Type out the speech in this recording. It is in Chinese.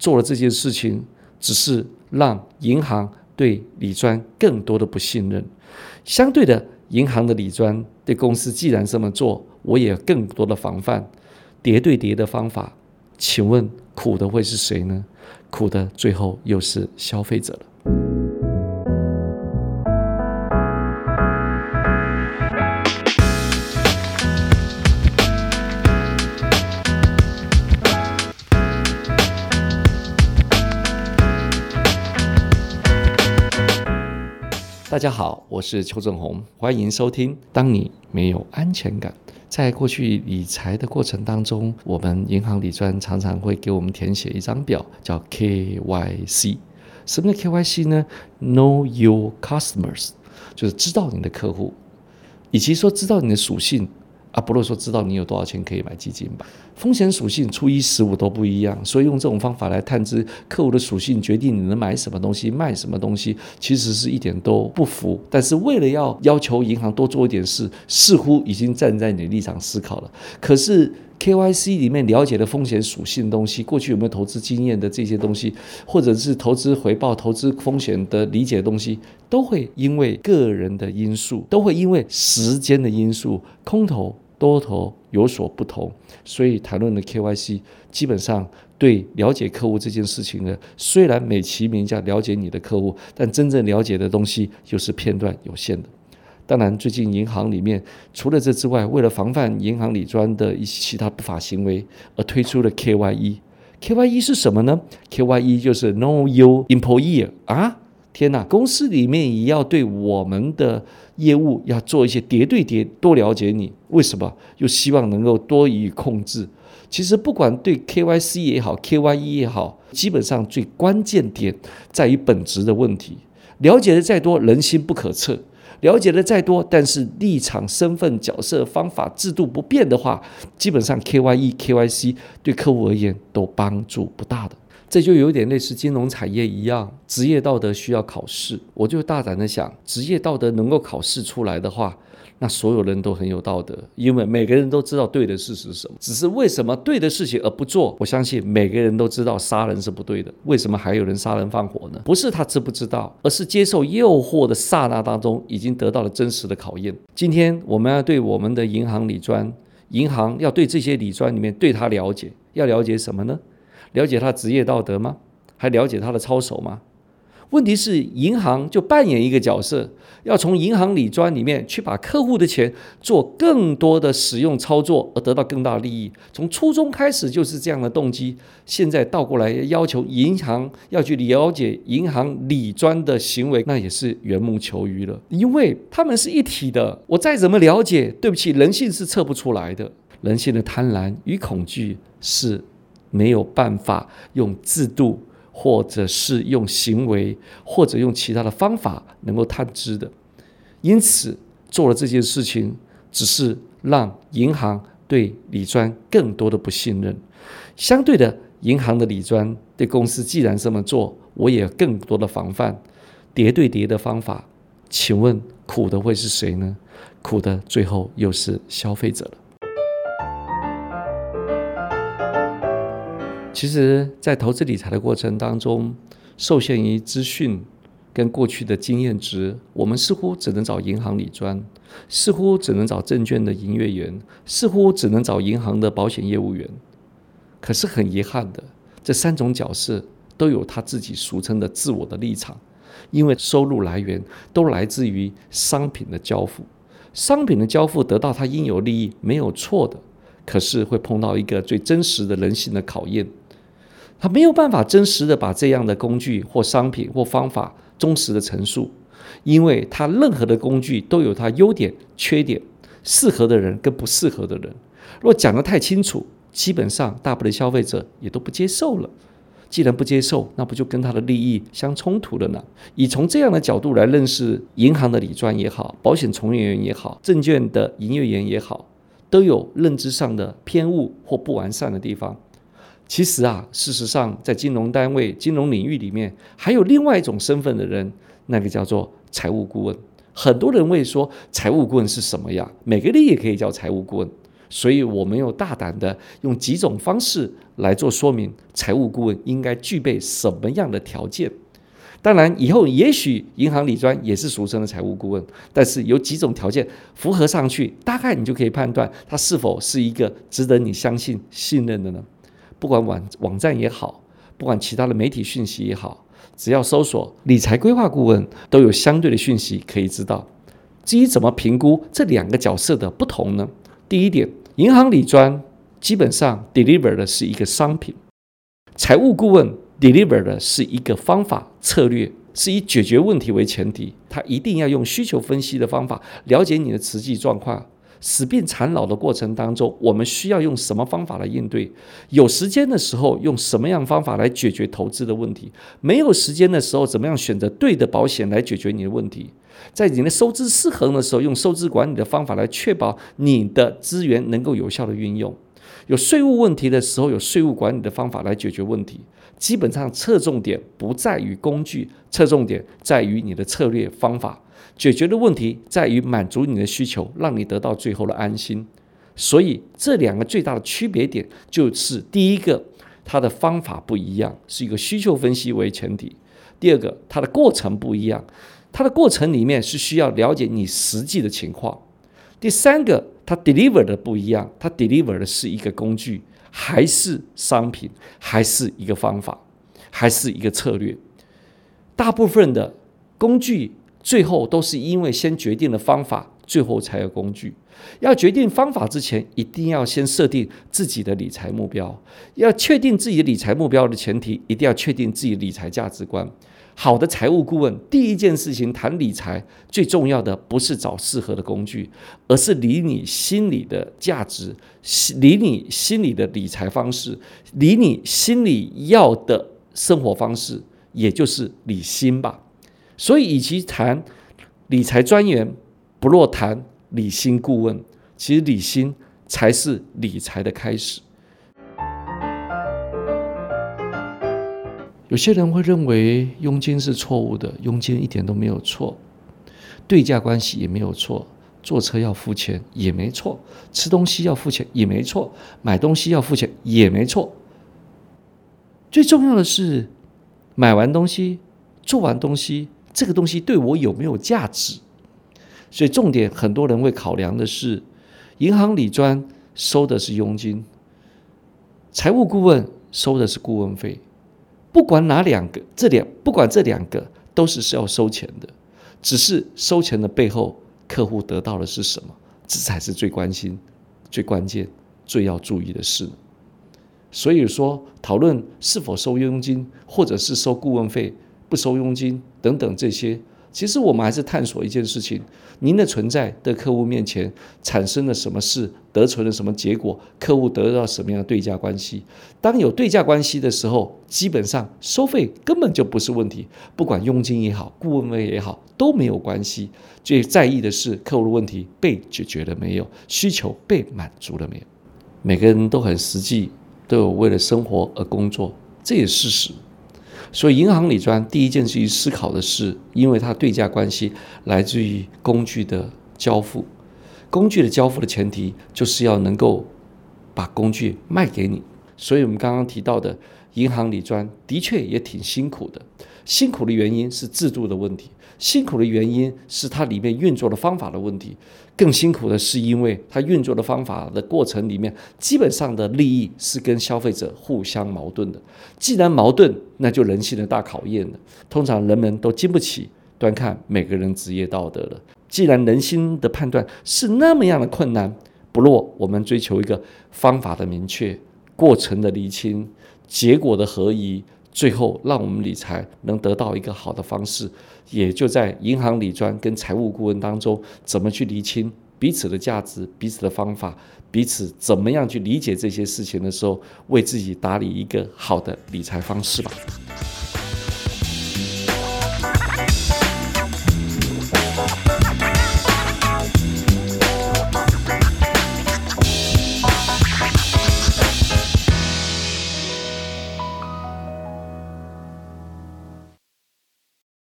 做了这件事情，只是让银行对李专更多的不信任。相对的，银行的李专对公司既然这么做，我也更多的防范。叠对叠的方法，请问苦的会是谁呢？苦的最后又是消费者了。大家好，我是邱正红，欢迎收听。当你没有安全感，在过去理财的过程当中，我们银行理专常常会给我们填写一张表，叫 KYC。什么叫 KYC 呢？Know your customers，就是知道你的客户，以及说知道你的属性。啊，不如说知道你有多少钱可以买基金吧。风险属性初一十五都不一样，所以用这种方法来探知客户的属性，决定你能买什么东西、卖什么东西，其实是一点都不符。但是为了要要求银行多做一点事，似乎已经站在你的立场思考了。可是。KYC 里面了解的风险属性东西，过去有没有投资经验的这些东西，或者是投资回报、投资风险的理解的东西，都会因为个人的因素，都会因为时间的因素，空头多头有所不同。所以谈论的 KYC，基本上对了解客户这件事情呢，虽然美其名叫了解你的客户，但真正了解的东西又是片段有限的。当然，最近银行里面除了这之外，为了防范银行里专的一些其他不法行为，而推出了 KYE。KYE 是什么呢？KYE 就是 Know Your Employee 啊！天哪，公司里面也要对我们的业务要做一些叠对叠，多了解你。为什么？又希望能够多予以控制。其实不管对 KYC 也好，KYE 也好，基本上最关键点在于本质的问题。了解的再多，人心不可测。了解的再多，但是立场、身份、角色、方法、制度不变的话，基本上 KYE、KYC 对客户而言都帮助不大的。这就有点类似金融产业一样，职业道德需要考试。我就大胆的想，职业道德能够考试出来的话。那所有人都很有道德，因为每个人都知道对的事实是什么。只是为什么对的事情而不做？我相信每个人都知道杀人是不对的，为什么还有人杀人放火呢？不是他知不知道，而是接受诱惑的刹那当中，已经得到了真实的考验。今天我们要对我们的银行理专，银行要对这些理专里面对他了解，要了解什么呢？了解他职业道德吗？还了解他的操守吗？问题是，银行就扮演一个角色，要从银行理专里面去把客户的钱做更多的使用操作，而得到更大利益。从初中开始就是这样的动机，现在倒过来要求银行要去了解银行理专的行为，那也是缘木求鱼了，因为他们是一体的。我再怎么了解，对不起，人性是测不出来的，人性的贪婪与恐惧是没有办法用制度。或者是用行为，或者用其他的方法能够探知的，因此做了这件事情，只是让银行对李专更多的不信任。相对的，银行的李专对公司既然这么做，我也更多的防范。叠对叠的方法，请问苦的会是谁呢？苦的最后又是消费者了。其实，在投资理财的过程当中，受限于资讯跟过去的经验值，我们似乎只能找银行理专，似乎只能找证券的营业员，似乎只能找银行的保险业务员。可是很遗憾的，这三种角色都有他自己俗称的自我的立场，因为收入来源都来自于商品的交付，商品的交付得到他应有利益没有错的，可是会碰到一个最真实的人性的考验。他没有办法真实的把这样的工具或商品或方法忠实的陈述，因为他任何的工具都有它优点、缺点，适合的人跟不适合的人。若讲得太清楚，基本上大部分消费者也都不接受了。既然不接受，那不就跟他的利益相冲突了呢？以从这样的角度来认识银行的理专也好，保险从业员也好，证券的营业员也好，都有认知上的偏误或不完善的地方。其实啊，事实上，在金融单位、金融领域里面，还有另外一种身份的人，那个叫做财务顾问。很多人会说，财务顾问是什么呀？每个人也可以叫财务顾问。所以我们又大胆的用几种方式来做说明，财务顾问应该具备什么样的条件。当然，以后也许银行理专也是俗称的财务顾问，但是有几种条件符合上去，大概你就可以判断他是否是一个值得你相信、信任的呢？不管网网站也好，不管其他的媒体讯息也好，只要搜索理财规划顾问，都有相对的讯息可以知道。至于怎么评估这两个角色的不同呢？第一点，银行理专基本上 deliver 的是一个商品，财务顾问。deliver 的是一个方法策略，是以解决问题为前提。他一定要用需求分析的方法了解你的实际状况。死病缠老的过程当中，我们需要用什么方法来应对？有时间的时候，用什么样方法来解决投资的问题？没有时间的时候，怎么样选择对的保险来解决你的问题？在你的收支失衡的时候，用收支管理的方法来确保你的资源能够有效的运用。有税务问题的时候，有税务管理的方法来解决问题。基本上侧重点不在于工具，侧重点在于你的策略方法。解决的问题在于满足你的需求，让你得到最后的安心。所以这两个最大的区别点就是：第一个，它的方法不一样，是一个需求分析为前提；第二个，它的过程不一样，它的过程里面是需要了解你实际的情况；第三个，它 deliver 的不一样，它 deliver 的是一个工具。还是商品，还是一个方法，还是一个策略。大部分的工具最后都是因为先决定了方法，最后才有工具。要决定方法之前，一定要先设定自己的理财目标。要确定自己的理财目标的前提，一定要确定自己的理财价值观。好的财务顾问，第一件事情谈理财，最重要的不是找适合的工具，而是理你心里的价值，理你心里的理财方式，理你心里要的生活方式，也就是理心吧。所以，与其谈理财专员，不若谈理心顾问。其实，理心才是理财的开始。有些人会认为佣金是错误的，佣金一点都没有错，对价关系也没有错，坐车要付钱也没错，吃东西要付钱也没错，买东西要付钱也没错。最重要的是，买完东西、做完东西，这个东西对我有没有价值？所以重点，很多人会考量的是，银行理专收的是佣金，财务顾问收的是顾问费。不管哪两个，这两不管这两个都是是要收钱的，只是收钱的背后，客户得到的是什么，这才是最关心、最关键、最要注意的事。所以说，讨论是否收佣金，或者是收顾问费、不收佣金等等这些。其实我们还是探索一件事情：您的存在的客户面前产生了什么事，得出了什么结果，客户得到什么样的对价关系。当有对价关系的时候，基本上收费根本就不是问题，不管佣金也好，顾问费也好都没有关系。最在意的是客户的问题被解决了没有，需求被满足了没有。每个人都很实际，都有为了生活而工作，这也是事实。所以，银行里专第一件事情思考的是，因为它对价关系来自于工具的交付，工具的交付的前提就是要能够把工具卖给你。所以我们刚刚提到的银行里专的确也挺辛苦的，辛苦的原因是制度的问题。辛苦的原因是它里面运作的方法的问题，更辛苦的是因为它运作的方法的过程里面，基本上的利益是跟消费者互相矛盾的。既然矛盾，那就人性的大考验了。通常人们都经不起端看每个人职业道德了。既然人心的判断是那么样的困难，不若我们追求一个方法的明确、过程的厘清、结果的合一。最后，让我们理财能得到一个好的方式，也就在银行理专跟财务顾问当中，怎么去厘清彼此的价值、彼此的方法、彼此怎么样去理解这些事情的时候，为自己打理一个好的理财方式吧。